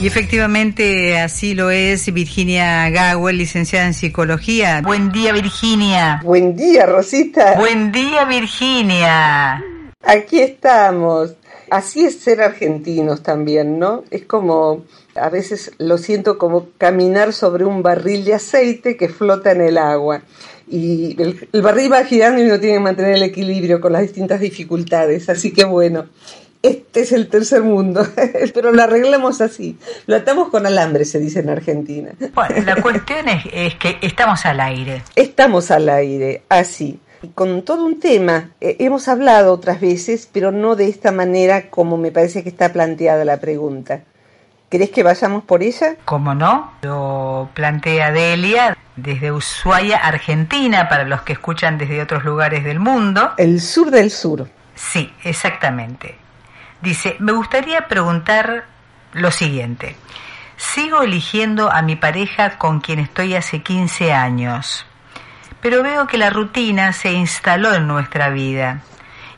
Y efectivamente así lo es Virginia Gawel, licenciada en psicología. Buen día Virginia. Buen día Rosita. Buen día Virginia. Aquí estamos. Así es ser argentinos también, ¿no? Es como, a veces lo siento como caminar sobre un barril de aceite que flota en el agua. Y el, el barril va girando y uno tiene que mantener el equilibrio con las distintas dificultades. Así que bueno, este es el tercer mundo, pero lo arreglamos así. Lo atamos con alambre, se dice en Argentina. Bueno, la cuestión es, es que estamos al aire. Estamos al aire, así. Con todo un tema, eh, hemos hablado otras veces, pero no de esta manera como me parece que está planteada la pregunta. ¿Crees que vayamos por ella? ¿Cómo no? Lo plantea Delia desde Ushuaia, Argentina, para los que escuchan desde otros lugares del mundo. El sur del sur. Sí, exactamente. Dice, me gustaría preguntar lo siguiente. Sigo eligiendo a mi pareja con quien estoy hace 15 años, pero veo que la rutina se instaló en nuestra vida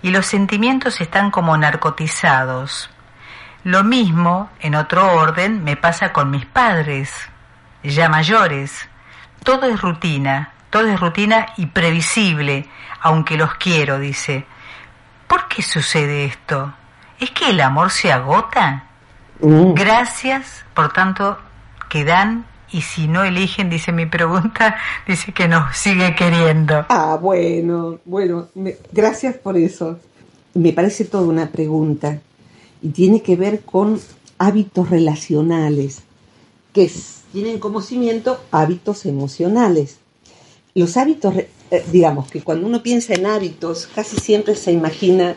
y los sentimientos están como narcotizados. Lo mismo, en otro orden, me pasa con mis padres, ya mayores. Todo es rutina, todo es rutina y previsible, aunque los quiero, dice. ¿Por qué sucede esto? ¿Es que el amor se agota? Mm. Gracias, por tanto, que dan y si no eligen, dice mi pregunta, dice que nos sigue queriendo. Ah, bueno, bueno, me- gracias por eso. Me parece toda una pregunta y tiene que ver con hábitos relacionales, que tienen como cimiento hábitos emocionales. Los hábitos, eh, digamos que cuando uno piensa en hábitos, casi siempre se imagina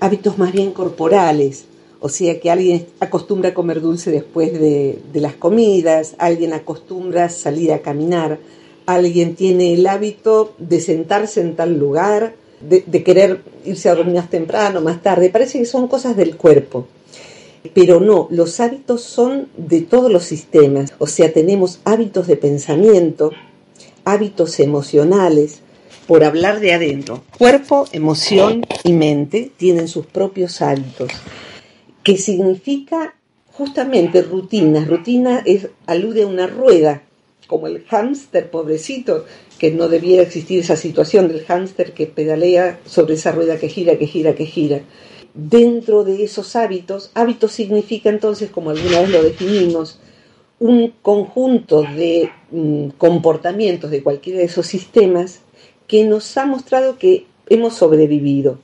hábitos más bien corporales, o sea que alguien acostumbra a comer dulce después de, las comidas, alguien acostumbra salir a caminar, alguien tiene el hábito de sentarse en tal lugar, de, de querer irse a dormir más temprano, más tarde, parece que son cosas del cuerpo. Pero no, los hábitos son de todos los sistemas, o sea, tenemos hábitos de pensamiento, hábitos emocionales, por hablar de adentro. Cuerpo, emoción y mente tienen sus propios hábitos, que significa justamente rutina. Rutina es, alude a una rueda, como el hámster, pobrecito, que no debiera existir esa situación del hámster que pedalea sobre esa rueda que gira, que gira, que gira. Dentro de esos hábitos, hábitos significa entonces, como alguna vez lo definimos, un conjunto de mm, comportamientos de cualquiera de esos sistemas que nos ha mostrado que hemos sobrevivido.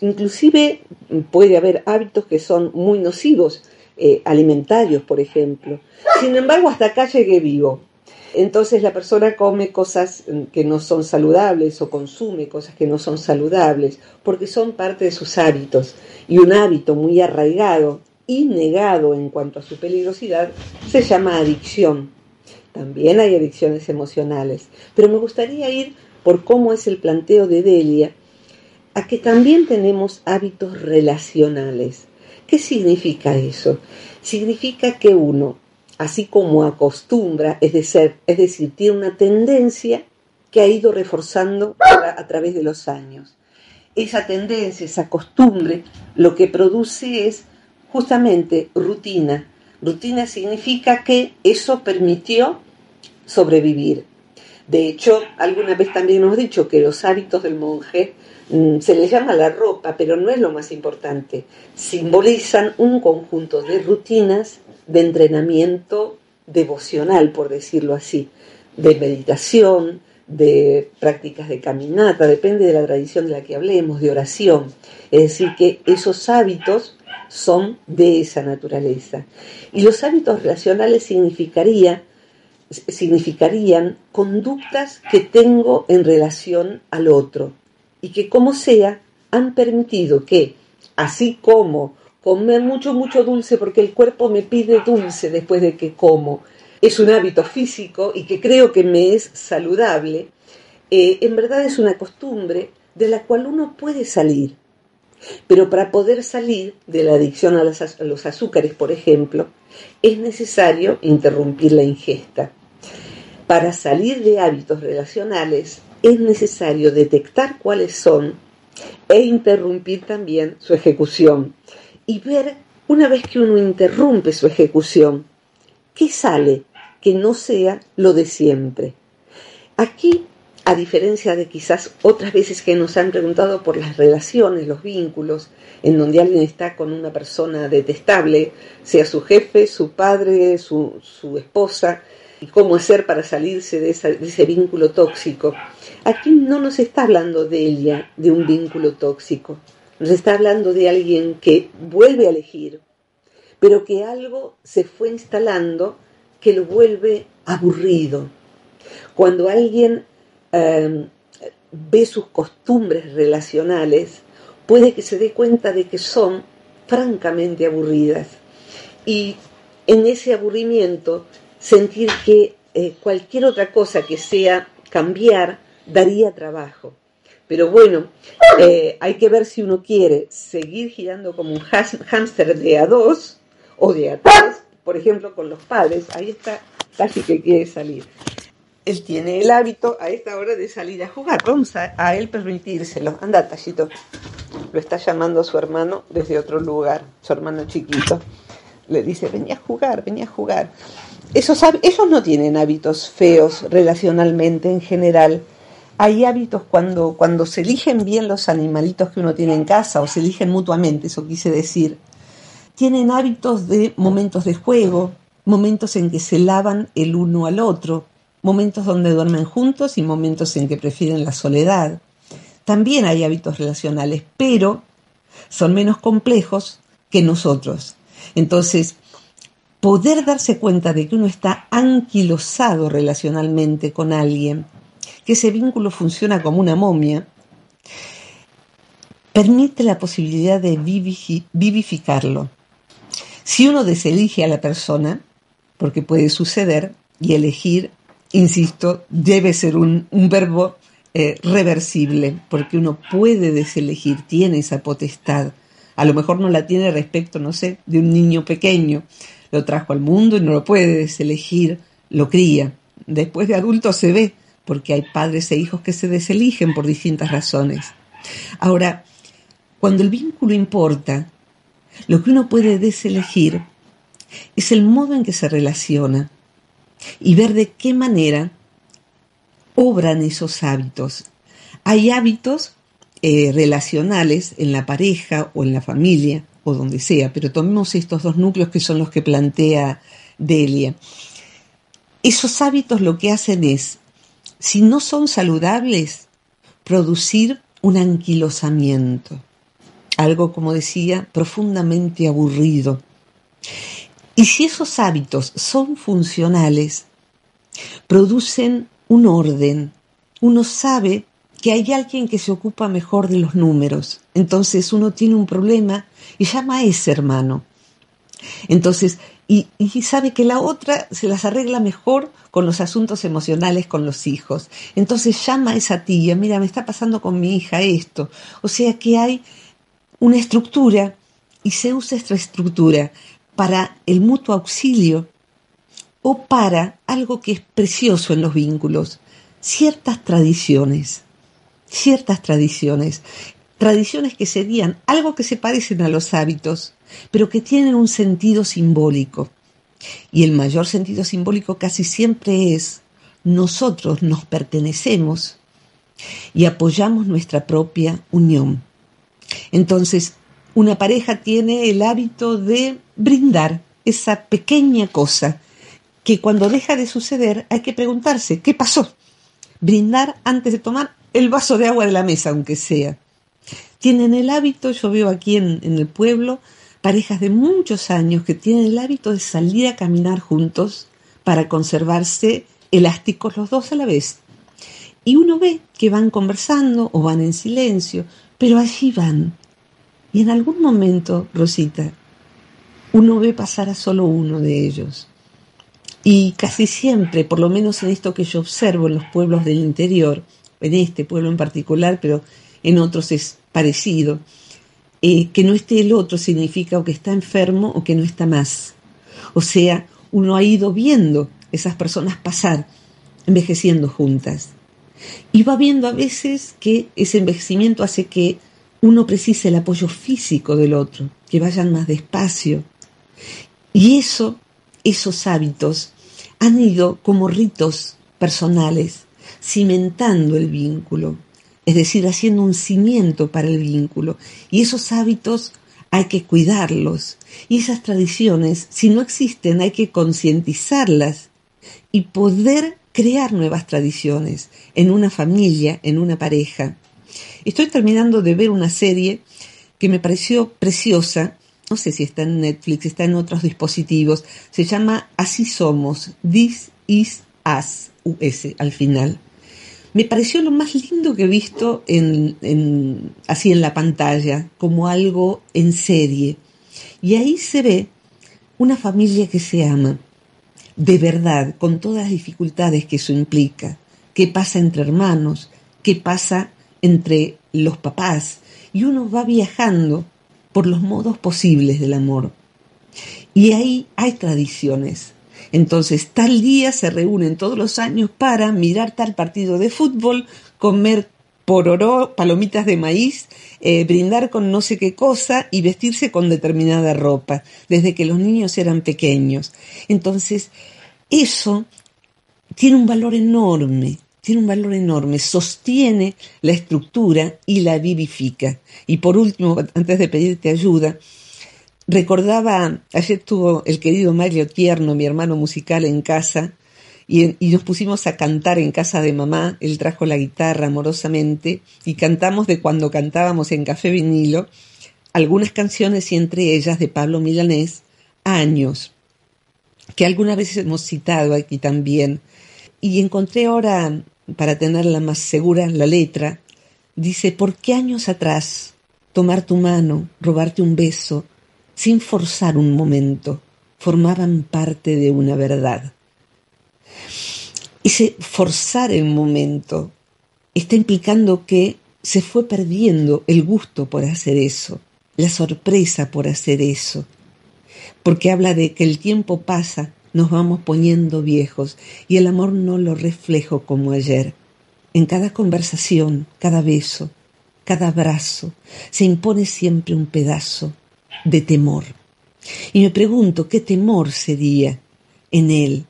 Inclusive mm, puede haber hábitos que son muy nocivos, eh, alimentarios, por ejemplo. Sin embargo, hasta acá llegué vivo. Entonces la persona come cosas mm, que no son saludables o consume cosas que no son saludables porque son parte de sus hábitos. Y un hábito muy arraigado y negado en cuanto a su peligrosidad se llama adicción. También hay adicciones emocionales. Pero me gustaría ir por cómo es el planteo de Delia a que también tenemos hábitos relacionales. ¿Qué significa eso? Significa que uno, así como acostumbra, es decir, es decir tiene una tendencia que ha ido reforzando a través de los años. Esa tendencia, esa costumbre, lo que produce es justamente rutina. Rutina significa que eso permitió sobrevivir. De hecho, alguna vez también hemos dicho que los hábitos del monje mm, se les llama la ropa, pero no es lo más importante. Simbolizan un conjunto de rutinas de entrenamiento devocional, por decirlo así, de meditación, de prácticas de caminata, depende de la tradición de la que hablemos, de oración. Es decir, que esos hábitos son de esa naturaleza. Y los hábitos relacionales significaría significarían conductas que tengo en relación al otro y que como sea han permitido que, así como comer mucho, mucho dulce porque el cuerpo me pide dulce después de que como, es un hábito físico y que creo que me es saludable, eh, en verdad es una costumbre de la cual uno puede salir. Pero para poder salir de la adicción a los azúcares, por ejemplo, es necesario interrumpir la ingesta. Para salir de hábitos relacionales es necesario detectar cuáles son e interrumpir también su ejecución y ver una vez que uno interrumpe su ejecución, qué sale que no sea lo de siempre. Aquí, a diferencia de quizás otras veces que nos han preguntado por las relaciones, los vínculos, en donde alguien está con una persona detestable, sea su jefe, su padre, su, esposa, y cómo hacer para salirse de, ese vínculo tóxico. Aquí no nos está hablando de ella, de un vínculo tóxico, nos está hablando de alguien que vuelve a elegir, pero que algo se fue instalando que lo vuelve aburrido. Cuando alguien em, ve sus costumbres relacionales, puede que se dé cuenta de que son francamente aburridas. Y en ese aburrimiento, sentir que eh, cualquier otra cosa que sea cambiar daría trabajo. Pero bueno, eh, hay que ver si uno quiere seguir girando como un hámster de a dos o de a tres por ejemplo, con los padres, ahí está casi que quiere salir. Él tiene el hábito a esta hora de salir a jugar. Vamos a, él permitírselo. Anda, Tallito. Lo está llamando su hermano desde otro lugar, su hermano chiquito. Le dice, venía a jugar, venía a jugar. Esos, ellos no tienen hábitos feos relacionalmente en general. Hay hábitos cuando, cuando se eligen bien los animalitos que uno tiene en casa o se eligen mutuamente, eso quise decir tienen hábitos de momentos de juego, momentos en que se lavan el uno al otro, momentos donde duermen juntos y momentos en que prefieren la soledad. También hay hábitos relacionales, pero son menos complejos que nosotros. Entonces, poder darse cuenta de que uno está anquilosado relacionalmente con alguien, que ese vínculo funciona como una momia, permite la posibilidad de vivificarlo. Si uno deselige a la persona, porque puede suceder, y elegir, insisto, debe ser un, verbo eh, reversible, porque uno puede deselegir, tiene esa potestad. A lo mejor no la tiene respecto, no sé, de un niño pequeño. Lo trajo al mundo y no lo puede deselegir, lo cría. Después de adulto se ve, porque hay padres e hijos que se deseligen por distintas razones. Ahora, cuando el vínculo importa, lo que uno puede deselegir es el modo en que se relaciona y ver de qué manera obran esos hábitos. Hay hábitos eh, relacionales en la pareja o en la familia o donde sea, pero tomemos estos dos núcleos que son los que plantea Delia. Esos hábitos lo que hacen es, si no son saludables, producir un anquilosamiento algo, como decía, profundamente aburrido. Y si esos hábitos son funcionales, producen un orden. Uno sabe que hay alguien que se ocupa mejor de los números. Entonces uno tiene un problema y llama a ese hermano. Entonces, y, y, sabe que la otra se las arregla mejor con los asuntos emocionales con los hijos. Entonces llama a esa tía, mira, me está pasando con mi hija esto. O sea que hay una estructura y se usa esta estructura para el mutuo auxilio o para algo que es precioso en los vínculos, ciertas tradiciones, ciertas tradiciones, tradiciones que serían algo que se parecen a los hábitos, pero que tienen un sentido simbólico. Y el mayor sentido simbólico casi siempre es nosotros nos pertenecemos y apoyamos nuestra propia unión. Entonces, una pareja tiene el hábito de brindar esa pequeña cosa que cuando deja de suceder hay que preguntarse, ¿qué pasó? Brindar antes de tomar el vaso de agua de la mesa, aunque sea. Tienen el hábito, yo veo aquí en, el pueblo, parejas de muchos años que tienen el hábito de salir a caminar juntos para conservarse elásticos los dos a la vez. Y uno ve que van conversando o van en silencio pero allí van. Y en algún momento, Rosita, uno ve pasar a solo uno de ellos. Y casi siempre, por lo menos en esto que yo observo en los pueblos del interior, en este pueblo en particular, pero en otros es parecido, eh, que no esté el otro significa o que está enfermo o que no está más. O sea, uno ha ido viendo esas personas pasar, envejeciendo juntas. Y va viendo a veces que ese envejecimiento hace que uno precise el apoyo físico del otro, que vayan más despacio. Y eso, esos hábitos, han ido como ritos personales, cimentando el vínculo, es decir, haciendo un cimiento para el vínculo. Y esos hábitos hay que cuidarlos. Y esas tradiciones, si no existen, hay que concientizarlas y poder crear nuevas tradiciones en una familia, en una pareja. Estoy terminando de ver una serie que me pareció preciosa, no sé si está en Netflix, está en otros dispositivos, se llama Así Somos, This is Us, US al final me pareció lo más lindo que he visto en, así en la pantalla, como algo en serie. Y ahí se ve una familia que se ama, de verdad, con todas las dificultades que eso implica, qué pasa entre hermanos, qué pasa entre los papás, y uno va viajando por los modos posibles del amor. Y ahí hay tradiciones, entonces, tal día se reúnen todos los años para mirar tal partido de fútbol, comer pororó, palomitas de maíz, eh, brindar con no sé qué cosa y vestirse con determinada ropa, desde que los niños eran pequeños. Entonces, eso tiene un valor enorme, tiene un valor enorme, sostiene la estructura y la vivifica. Y por último, antes de pedirte ayuda, Recordaba, ayer estuvo el querido Mario Tierno, mi hermano musical, en casa, y, nos pusimos a cantar en casa de mamá. Él trajo la guitarra amorosamente y cantamos de cuando cantábamos en Café Vinilo algunas canciones y entre ellas de Pablo Milanés, Años, que alguna vez hemos citado aquí también. Y encontré ahora, para tenerla más segura, la letra, dice, ¿por qué años atrás tomar tu mano, robarte un beso, sin forzar un momento, formaban parte de una verdad. Ese forzar el momento está implicando que se fue perdiendo el gusto por hacer eso, la sorpresa por hacer eso, porque habla de que el tiempo pasa, nos vamos poniendo viejos y el amor no lo reflejo como ayer. En cada conversación, cada beso, cada abrazo, se impone siempre un pedazo de temor. Y me pregunto qué temor sería en él,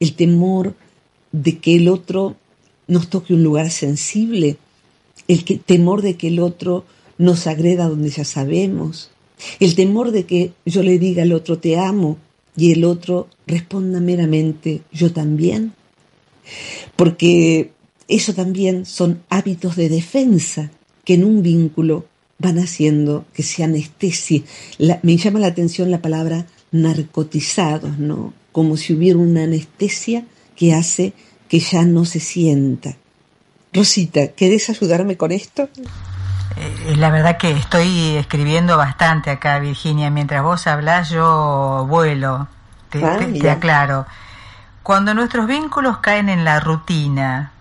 el temor de que el otro nos toque un lugar sensible, el temor de que el otro nos agreda donde ya sabemos, el temor de que yo le diga al otro te amo y el otro responda meramente yo también. Porque eso también son hábitos de defensa que en un vínculo van haciendo que se anestesie. me llama la atención la palabra narcotizados, ¿no? Como si hubiera una anestesia que hace que ya no se sienta. Rosita, ¿querés ayudarme con esto? Eh, la verdad que estoy escribiendo bastante acá, Virginia. Mientras vos hablás, yo vuelo. Te, ah, te aclaro. Cuando nuestros vínculos caen en la rutina,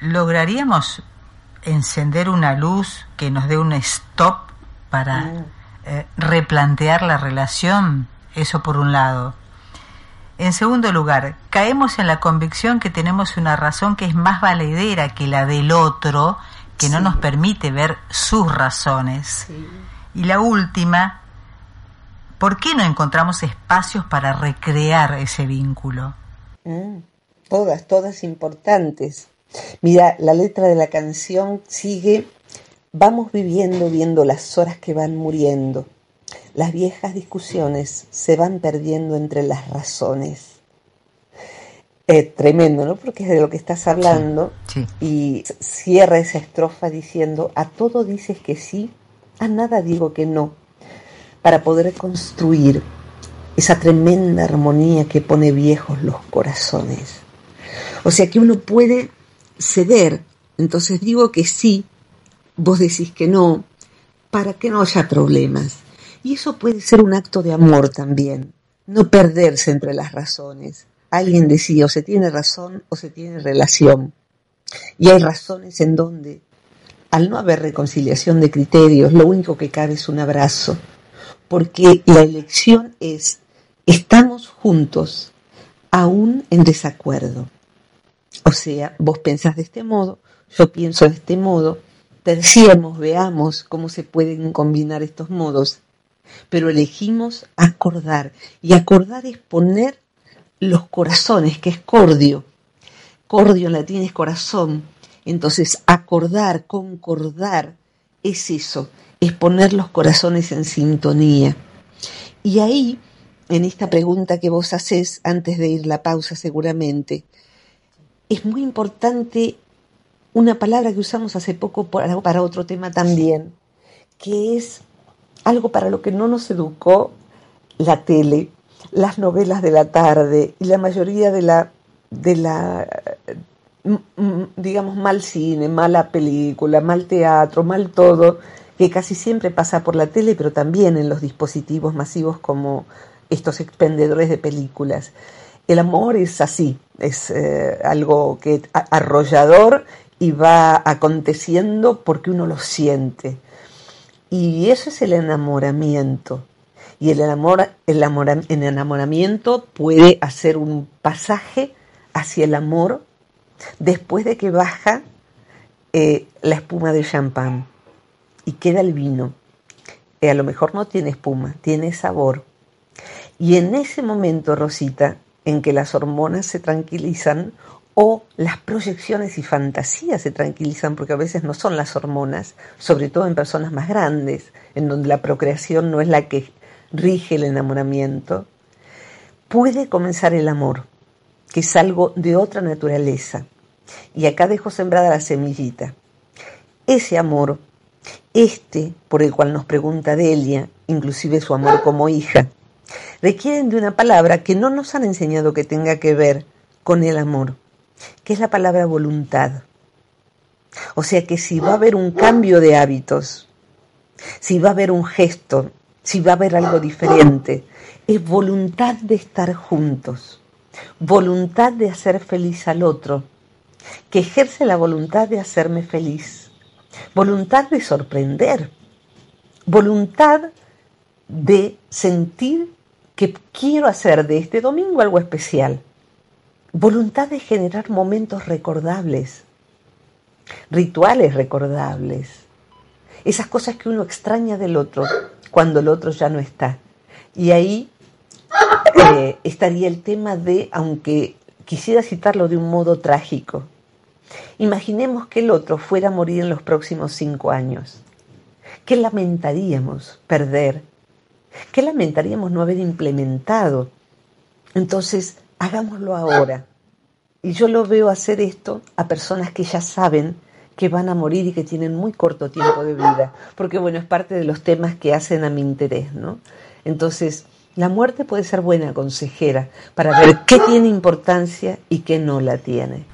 ¿lograríamos encender una luz que nos dé un stop para mm. eh, replantear la relación, eso por un lado. En segundo lugar, caemos en la convicción que tenemos una razón que es más valedera que la del otro, que no nos permite ver sus razones. Y la última, ¿por qué no encontramos espacios para recrear ese vínculo? Mm. todas, todas importantes. Mira, la letra de la canción sigue, vamos viviendo viendo las horas que van muriendo. Las viejas discusiones se van perdiendo entre las razones. Es tremendo, ¿no? Porque es de lo que estás hablando. Y cierra esa estrofa diciendo, a todo dices que sí, a nada digo que no, para poder construir esa tremenda armonía que pone viejos los corazones. O sea que uno puede ceder. Entonces digo que sí, vos decís que no, para que no haya problemas. Y eso puede ser un acto de amor también, no perderse entre las razones. Alguien decía, o se tiene razón o se tiene relación. Y hay razones en donde al no haber reconciliación de criterios, lo único que cabe es un abrazo, porque la elección es, estamos juntos, aún en desacuerdo. O sea, vos pensás de este modo, yo pienso de este modo, terciemos, veamos cómo se pueden combinar estos modos, pero elegimos acordar, y acordar es poner los corazones, que es cordio. Cordio en latín es corazón, entonces, acordar, concordar, es eso, es poner los corazones en sintonía. Y ahí, en esta pregunta que vos haces antes de ir la pausa seguramente, es muy importante una palabra que usamos hace poco para otro tema también, que es algo para lo que no nos educó la tele, las novelas de la tarde y la mayoría de la, de la digamos, mal cine, mala película, mal teatro, mal todo, que casi siempre pasa por la tele, pero también en los dispositivos masivos como estos expendedores de películas. El amor es así, es eh, algo que arrollador y va aconteciendo porque uno lo siente. Y eso es el enamoramiento. Y el, amor, el, el enamoramiento puede hacer un pasaje hacia el amor después de que baja eh, la espuma de champán y queda el vino. Eh, a lo mejor no tiene espuma, tiene sabor. Y en ese momento, Rosita, en que las hormonas se tranquilizan o las proyecciones y fantasías se tranquilizan, porque a veces no son las hormonas, sobre todo en personas más grandes, en donde la procreación no es la que rige el enamoramiento, puede comenzar el amor que es algo de otra naturaleza. Y acá dejo sembrada la semillita. Ese amor, este por el cual nos pregunta Delia, inclusive su amor como hija, requieren de una palabra que no nos han enseñado que tenga que ver con el amor, que es la palabra voluntad. O sea que si va a haber un cambio de hábitos, si va a haber un gesto, si va a haber algo diferente, es voluntad de estar juntos voluntad de hacer feliz al otro, que ejerce la voluntad de hacerme feliz, voluntad de sorprender, voluntad de sentir que quiero hacer de este domingo algo especial, voluntad de generar momentos recordables, rituales recordables, esas cosas que uno extraña del otro cuando el otro ya no está. Y ahí eh, estaría el tema de, aunque quisiera citarlo de un modo trágico, imaginemos que el otro fuera a morir en los próximos cinco años. ¿Qué lamentaríamos perder? ¿Qué lamentaríamos no haber implementado? Entonces, hagámoslo ahora. Y yo lo veo hacer esto a personas que ya saben que van a morir y que tienen muy corto tiempo de vida, porque bueno, es parte de los temas que hacen a mi interés, ¿no? Entonces, la muerte puede ser buena consejera para ver qué tiene importancia y qué no la tiene.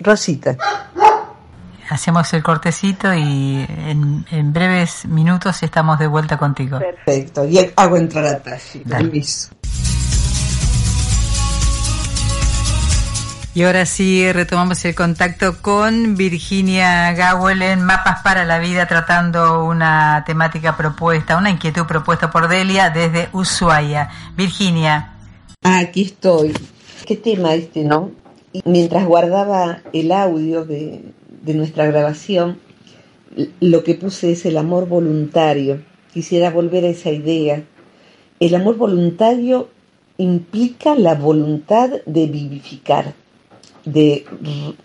Rosita. Hacemos el cortecito y en, breves minutos estamos de vuelta contigo. Perfecto. Y hago entrar a Tashi. Permiso. Y ahora sí retomamos el contacto con Virginia Gawelen, Mapas para la Vida, tratando una temática propuesta, una inquietud propuesta por Delia desde Ushuaia. Virginia. Aquí estoy. Qué tema este, ¿no? mientras guardaba el audio de, de nuestra grabación, lo que puse es el amor voluntario. Quisiera volver a esa idea. El amor voluntario implica la voluntad de vivificar de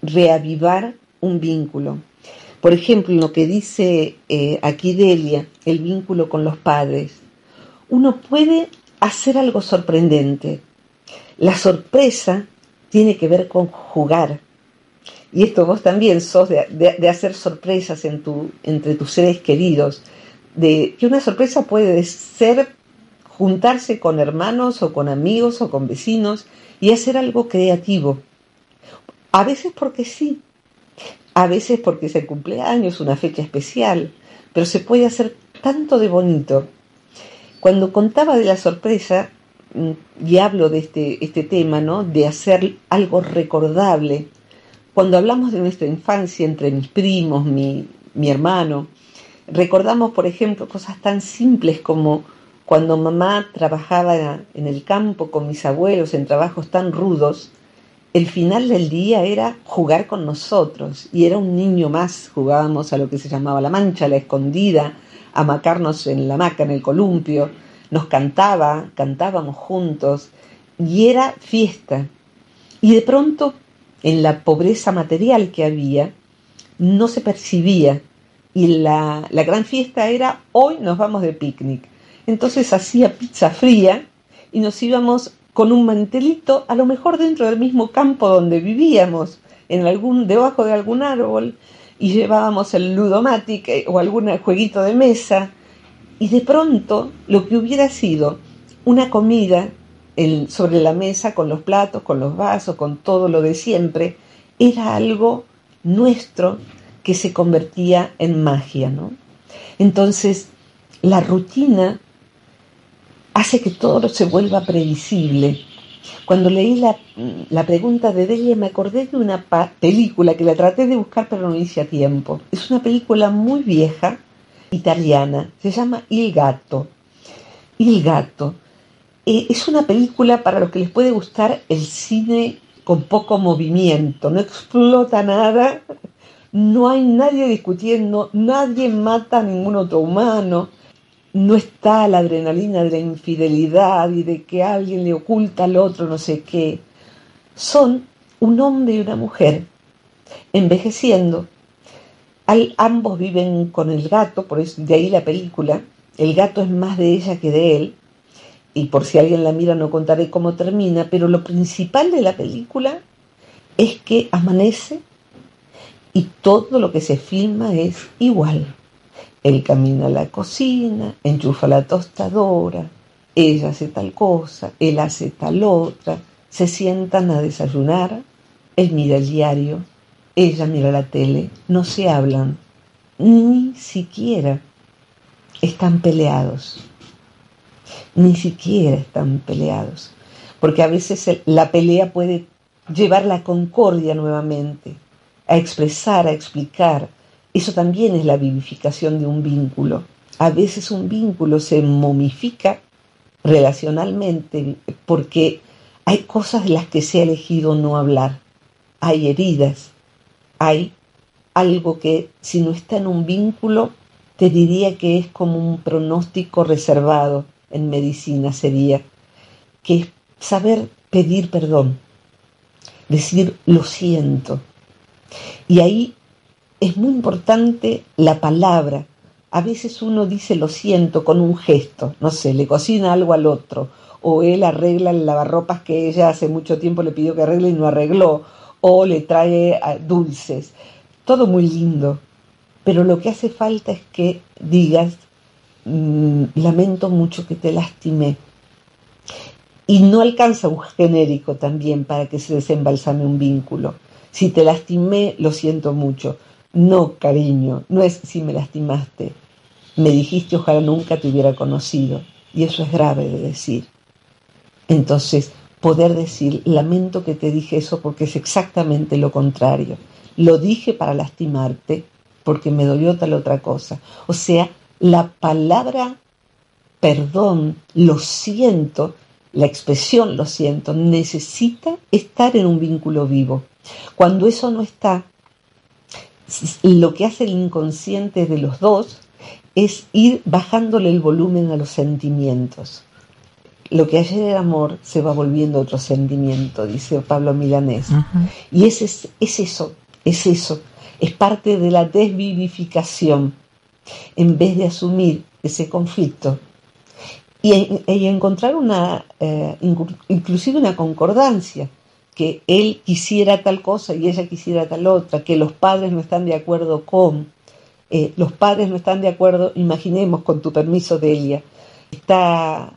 reavivar un vínculo. Por ejemplo, lo que dice eh, aquí Delia, el vínculo con los padres. Uno puede hacer algo sorprendente. La sorpresa tiene que ver con jugar. Y esto vos también sos de, hacer sorpresas entre tus seres queridos. De que una sorpresa puede ser juntarse con hermanos o con amigos o con vecinos y hacer algo creativo. A veces porque sí, a veces porque es el cumpleaños, una fecha especial, pero se puede hacer tanto de bonito. Cuando contaba de la sorpresa, mm, y hablo de este, este tema, ¿no? De hacer algo recordable, cuando hablamos de nuestra infancia entre mis primos, mi, hermano, recordamos, por ejemplo, cosas tan simples como cuando mamá trabajaba en el campo con mis abuelos en trabajos tan rudos, el final del día era jugar con nosotros y era un niño más, jugábamos a lo que se llamaba la mancha, la escondida, a macarnos en la hamaca, en el columpio, nos cantaba, cantábamos juntos y era fiesta. Y de pronto, en la pobreza material que había, no se percibía. Y la, la gran fiesta era hoy nos vamos de picnic entonces hacía pizza fría y nos íbamos con un mantelito, a lo mejor dentro del mismo campo donde vivíamos, en algún, debajo de algún árbol, y llevábamos el ludomatic eh, o algún jueguito de mesa, y de pronto lo que hubiera sido una comida sobre la mesa con los platos, con los vasos, con todo lo de siempre, era algo nuestro que se convertía en magia, ¿no? Entonces, la rutina hace que todo se vuelva previsible. Cuando leí la, la pregunta de Delia me acordé de una película que la traté de buscar pero no hice a tiempo. Es una película muy vieja, italiana, se llama Il Gatto. Il Gatto. Eh, es una película para los que les puede gustar el cine con poco movimiento, no explota nada, no hay nadie discutiendo, nadie mata a ningún otro humano, no está la adrenalina de la infidelidad y de que alguien le oculta al otro no sé qué. Son un hombre y una mujer envejeciendo. Al, ambos viven con el gato, por eso de ahí la película. El gato es más de ella que de él. Y por si alguien la mira no contaré cómo termina, pero lo principal de la película es que amanece y todo lo que se filma es igual. Él camina a la cocina, enchufa la tostadora, ella hace tal cosa, él hace tal otra, se sientan a desayunar, él mira el diario, ella mira la tele, no se hablan, ni siquiera están peleados, ni siquiera están peleados, porque a veces la pelea puede llevar la concordia nuevamente, a expresar, a explicar, eso también es la vivificación de un vínculo. A veces un vínculo se momifica relacionalmente porque hay cosas de las que se ha elegido no hablar. Hay heridas, hay algo que si no está en un vínculo, te diría que es como un pronóstico reservado en medicina sería, que saber pedir perdón, decir lo siento. Y ahí es muy importante la palabra. A veces uno dice lo siento con un gesto, no sé, le cocina algo al otro, o él arregla el lavarropas que ella hace mucho tiempo le pidió que arregle y no arregló, o le trae ah, dulces. Todo muy lindo, pero lo que hace falta es que digas, lamento mucho que te lastimé. Y no alcanza un genérico también para que se desembalsame un vínculo. Si te lastimé, lo siento mucho. No, cariño, no es si me lastimaste. Me dijiste ojalá nunca te hubiera conocido. Y eso es grave de decir. Entonces, poder decir, lamento que te dije eso porque es exactamente lo contrario. Lo dije para lastimarte porque me dolió tal otra cosa. O sea, la palabra perdón, lo siento, la expresión lo siento, necesita estar en un vínculo vivo. Cuando eso no está, lo que hace el inconsciente de los dos es ir bajándole el volumen a los sentimientos. Lo que ayer era amor se va volviendo otro sentimiento, dice Pablo Milanés. Y es, es, eso, es eso, es parte de la desvivificación. En vez de asumir ese conflicto y, encontrar una, eh, inclusive una concordancia que él quisiera tal cosa y ella quisiera tal otra, que los padres no están de acuerdo con, eh, los padres no están de acuerdo, imaginemos con tu permiso, Delia, está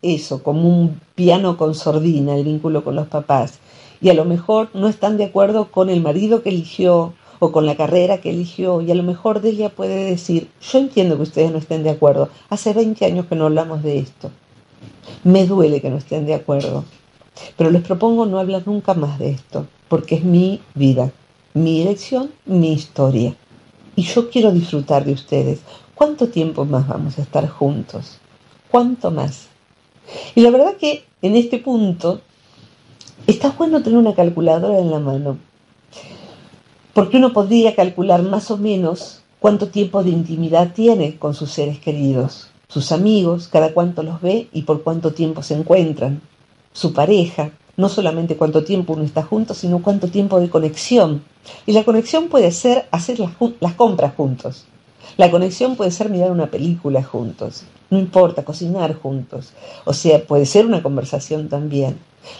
eso, como un piano con sordina, el vínculo con los papás, y a lo mejor no están de acuerdo con el marido que eligió o con la carrera que eligió, y a lo mejor Delia puede decir, yo entiendo que ustedes no estén de acuerdo, hace 20 años que no hablamos de esto, me duele que no estén de acuerdo, pero les propongo no hablar nunca más de esto, porque es mi vida. mi elección, mi historia. Y yo quiero disfrutar de ustedes. ¿Cuánto tiempo más vamos a estar juntos? ¿Cuánto más? Y la verdad que en este punto está bueno tener una calculadora en la mano, porque uno podría calcular más o menos cuánto tiempo de intimidad tiene con sus seres queridos, sus amigos, cada cuánto los ve y por cuánto tiempo se encuentran, su pareja, no solamente cuánto tiempo uno está junto, sino cuánto tiempo de conexión. Y la conexión puede ser hacer las, las compras juntos. La conexión puede ser mirar una película juntos. No importa, cocinar juntos. O sea, puede ser una conversación también.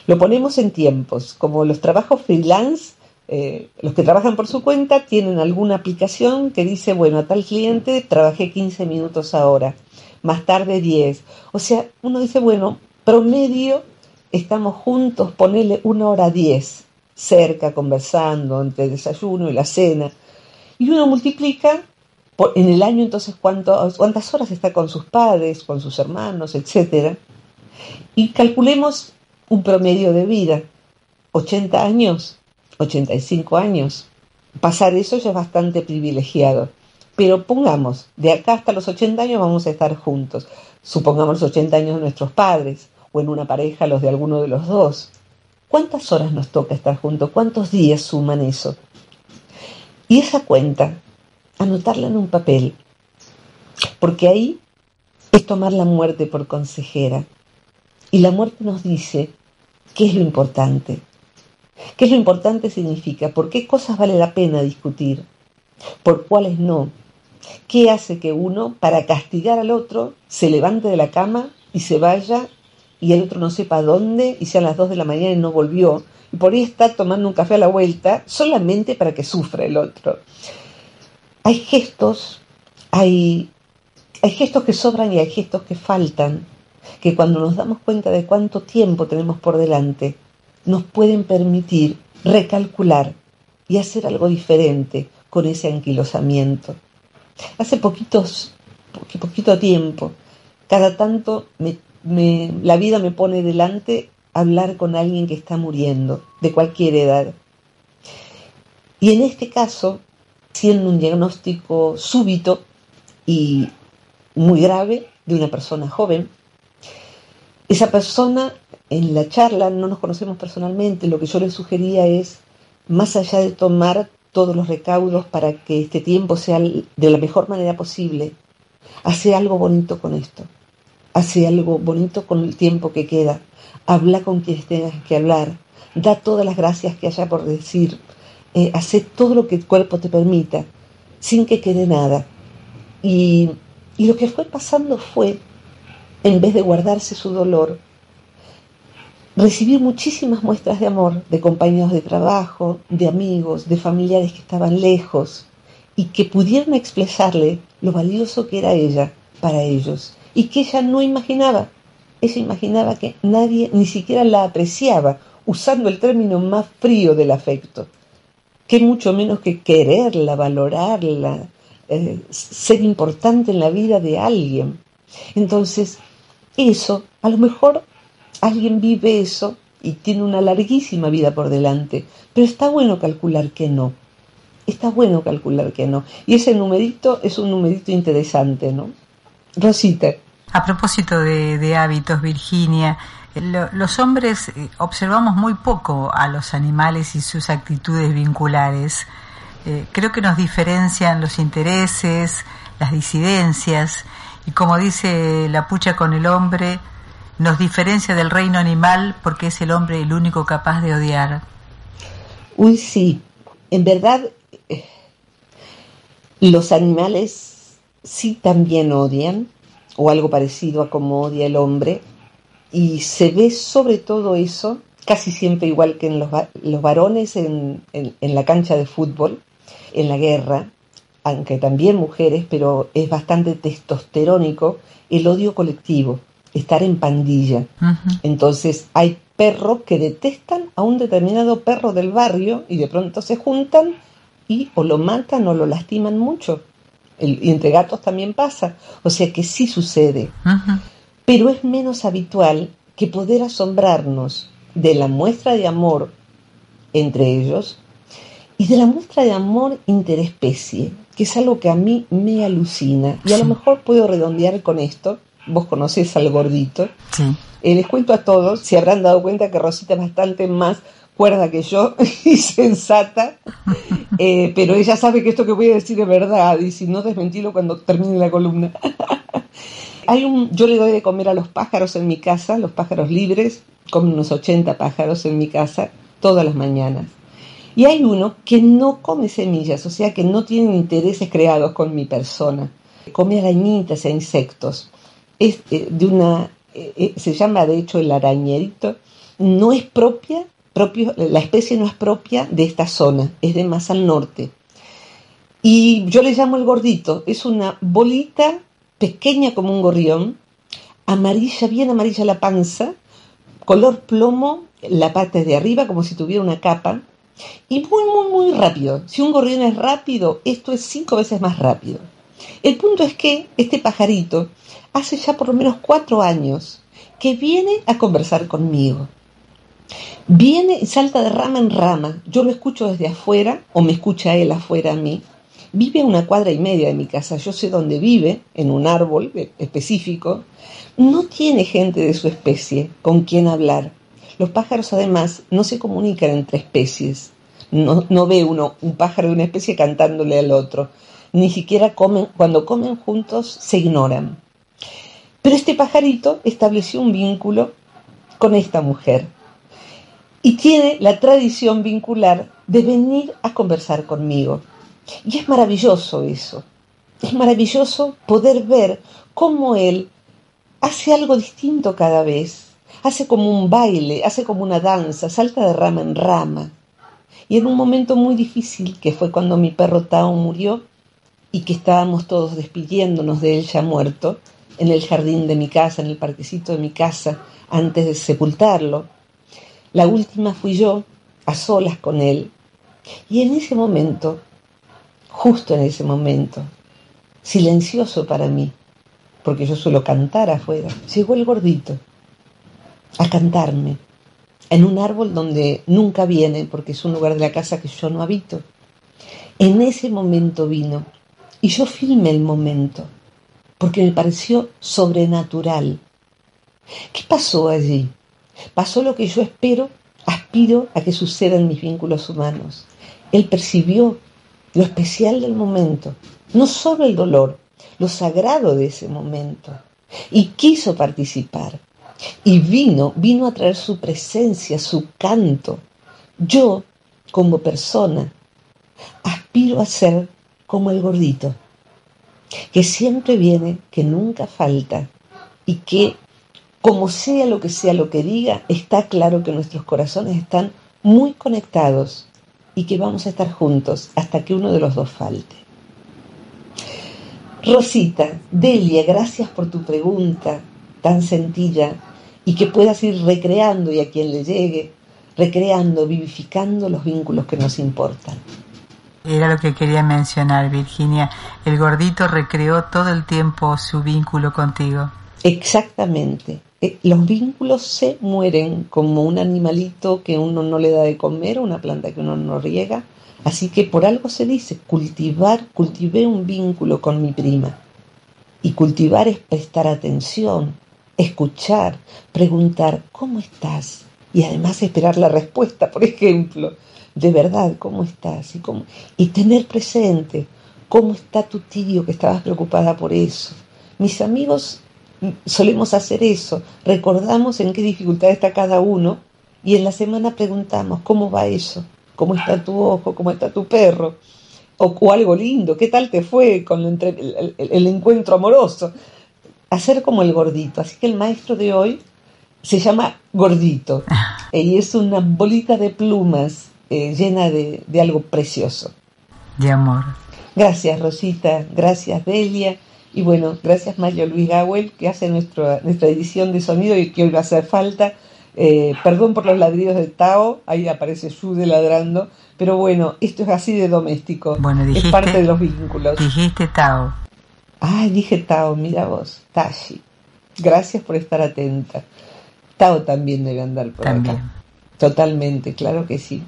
Lo ponemos en tiempos, como los trabajos freelance, eh, los que trabajan por su cuenta tienen alguna aplicación que dice, bueno, a tal cliente trabajé 15 minutos ahora, más tarde 10. O sea, uno dice, bueno, promedio estamos juntos, ponele una hora 10, cerca, conversando entre el desayuno y la cena. Y uno multiplica en el año entonces cuántas horas está con sus padres, con sus hermanos, etc. Y calculemos un promedio de vida, 80 años, 85 años. Pasar eso ya es bastante privilegiado. Pero pongamos, de acá hasta los 80 años vamos a estar juntos. Supongamos los 80 años de nuestros padres, o en una pareja los de alguno de los dos. ¿Cuántas horas nos toca estar juntos? ¿Cuántos días suman eso? Y esa cuenta, anotarla en un papel, porque ahí es tomar la muerte por consejera. Y la muerte nos dice qué es lo importante. ¿Qué es lo importante significa? ¿Por qué cosas vale la pena discutir? ¿Por cuáles no? ¿Qué hace que uno, para castigar al otro, se levante de la cama y se vaya y el otro no sepa dónde y sean las 2 de la mañana y no volvió? Y por ahí está tomando un café a la vuelta solamente para que sufra el otro. Hay gestos, hay, hay gestos que sobran y hay gestos que faltan que cuando nos damos cuenta de cuánto tiempo tenemos por delante, nos pueden permitir recalcular y hacer algo diferente con ese anquilosamiento. Hace poquitos, poquito tiempo, cada tanto la vida me pone delante hablar con alguien que está muriendo, de cualquier edad. Y en este caso, siendo un diagnóstico súbito y muy grave de una persona joven, esa persona, en la charla, no nos conocemos personalmente, lo que yo le sugería es, más allá de tomar todos los recaudos para que este tiempo sea de la mejor manera posible, hace algo bonito con esto, hace algo bonito con el tiempo que queda, habla con quienes tengas que hablar, da todas las gracias que haya por decir, eh, hace todo lo que el cuerpo te permita, sin que quede nada. Y lo que fue pasando fue en vez de guardarse su dolor, recibir muchísimas muestras de amor de compañeros de trabajo, de amigos, de familiares que estaban lejos y que pudieron expresarle lo valioso que era ella para ellos y que ella no imaginaba. Ella imaginaba que nadie ni siquiera la apreciaba, usando el término más frío del afecto, que mucho menos que quererla, valorarla, eh, ser importante en la vida de alguien. Entonces, eso, a lo mejor alguien vive eso y tiene una larguísima vida por delante, pero está bueno calcular que no. Está bueno calcular que no. Y ese numerito es un numerito interesante, ¿no? Rosita. A propósito de, hábitos, Virginia, los hombres eh, observamos muy poco a los animales y sus actitudes vinculares. Eh, creo que nos diferencian los intereses, las disidencias, y como dice la pucha con el hombre, nos diferencia del reino animal porque es el hombre el único capaz de odiar. Uy, sí, en verdad eh, los animales sí también odian, o algo parecido a como odia el hombre, y se ve sobre todo eso, casi siempre igual que en los, los varones en la cancha de fútbol, en la guerra, aunque también mujeres, pero es bastante testosterónico, el odio colectivo, estar en pandilla. Entonces hay perros que detestan a un determinado perro del barrio y de pronto se juntan y o lo matan o lo lastiman mucho. y entre gatos también pasa. O sea que sí sucede. Pero es menos habitual que poder asombrarnos de la muestra de amor entre ellos y de la muestra de amor interespecie, que es algo que a mí me alucina. Y a lo mejor puedo redondear con esto. Vos conocés al gordito. Sí. Eh, les cuento a todos, se habrán dado cuenta que Rosita es bastante más cuerda que yo y sensata, eh, pero ella sabe que esto que voy a decir es verdad y si no desmentilo cuando termine la columna. Hay un, yo le doy de comer a los pájaros en mi casa, los pájaros libres, como unos 80 pájaros en mi casa todas las mañanas. Y hay uno que no come semillas, o sea que no tiene intereses creados con mi persona. Come arañitas e insectos. Es eh, de una, eh, se llama de hecho el arañerito. No es propia la especie no es propia de esta zona, es de más al norte. Y yo le llamo el gordito, es una bolita pequeña como un gorrión, amarilla, bien amarilla la panza, color plomo, la parte de arriba como si tuviera una capa, y muy, muy, muy rápido. Si un gorrión es rápido, esto es cinco veces más rápido. El punto es que este pajarito hace ya por lo menos cuatro años que viene a conversar conmigo. Viene y salta de rama en rama. Yo lo escucho desde afuera o me escucha él afuera a mí. Vive a una cuadra y media de mi casa. Yo sé dónde vive, en un árbol específico. No tiene gente de su especie con quien hablar. Los pájaros además no se comunican entre especies. No, no ve uno un pájaro de una especie cantándole al otro. Ni siquiera comen, cuando comen juntos se ignoran. Pero este pajarito estableció un vínculo con esta mujer y tiene la tradición vincular de venir a conversar conmigo. Y es maravilloso eso. Es maravilloso poder ver cómo él hace algo distinto cada vez. Hace como un baile, hace como una danza, salta de rama en rama. Y en un momento muy difícil, que fue cuando mi perro Tao murió y que estábamos todos despidiéndonos de él ya muerto, en el jardín de mi casa, en el parquecito de mi casa, antes de sepultarlo, la última fui yo, a solas con él. Y en ese momento, justo en ese momento, silencioso para mí, porque yo suelo cantar afuera, llegó el gordito a cantarme en un árbol donde nunca viene, porque es un lugar de la casa que yo no habito. En ese momento vino y yo filmé el momento, porque me pareció sobrenatural. ¿Qué pasó allí? Pasó lo que yo espero, aspiro a que suceda en mis vínculos humanos. Él percibió lo especial del momento, no solo el dolor, lo sagrado de ese momento, y quiso participar. Y vino, vino a traer su presencia, su canto. Yo, como persona, aspiro a ser como el gordito, que siempre viene, que nunca falta y que como sea lo que sea lo que diga, está claro que nuestros corazones están muy conectados y que vamos a estar juntos hasta que uno de los dos falte. Rosita, Delia, gracias por tu pregunta tan sencilla y que puedas ir recreando y a quien le llegue, recreando, vivificando los vínculos que nos importan. Era lo que quería mencionar, Virginia. El gordito recreó todo el tiempo su vínculo contigo. Exactamente. Eh, los vínculos se mueren como un animalito que uno no le da de comer, una planta que uno no riega. Así que por algo se dice, cultivar, cultivé un vínculo con mi prima. Y cultivar es prestar atención, escuchar, preguntar, ¿cómo estás? Y además esperar la respuesta, por ejemplo, de verdad, ¿cómo estás? Y, y tener presente, ¿cómo está tu tío que estabas preocupada por eso? Mis amigos solemos hacer eso, recordamos en qué dificultad está cada uno y en la semana preguntamos, ¿cómo va eso? ¿Cómo está tu ojo? ¿Cómo está tu perro? O, algo lindo, ¿qué tal te fue con el, el, encuentro amoroso? Hacer como el gordito. Así que el maestro de hoy se llama Gordito y es una bolita de plumas eh, llena de, de algo precioso. De amor. Gracias Rosita, gracias Delia y bueno, gracias Mario Luis Gawel, que hace nuestra, nuestra edición de sonido y que hoy va a hacer falta. Eh, perdón por los ladridos de Tao, ahí aparece Jude ladrando, pero bueno, esto es así de doméstico. Bueno, es parte de los vínculos. Dijiste Tao. Ay, dije Tao, mira vos, Tashi. Gracias por estar atenta. Tao también debe andar por también. Totalmente, claro que sí.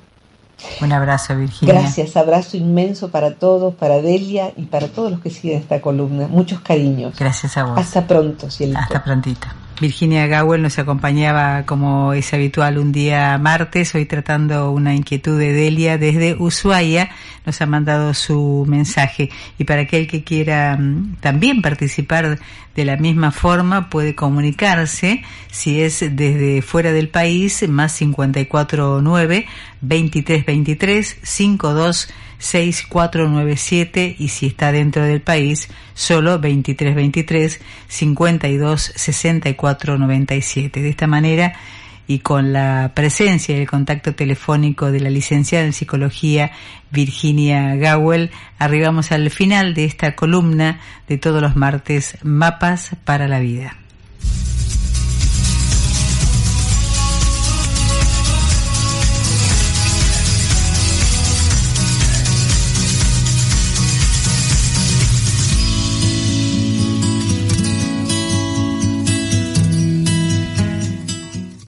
Un abrazo, Virginia. Gracias, abrazo inmenso para todos, para Delia y para todos los que siguen esta columna. Muchos cariños. Gracias a vos. Hasta pronto, Cielito. Hasta prontito. Virginia Gowell nos acompañaba como es habitual un día martes, hoy tratando una inquietud de Delia desde Ushuaia, nos ha mandado su mensaje. Y para aquel que quiera mm, también participar de la misma forma puede comunicarse si es desde fuera del país más 549 2323 52 6497 y si está dentro del país solo 2323 52 64 97. De esta manera y con la presencia y el contacto telefónico de la licenciada en psicología Virginia Gowell, arribamos al final de esta columna de todos los martes Mapas para la Vida.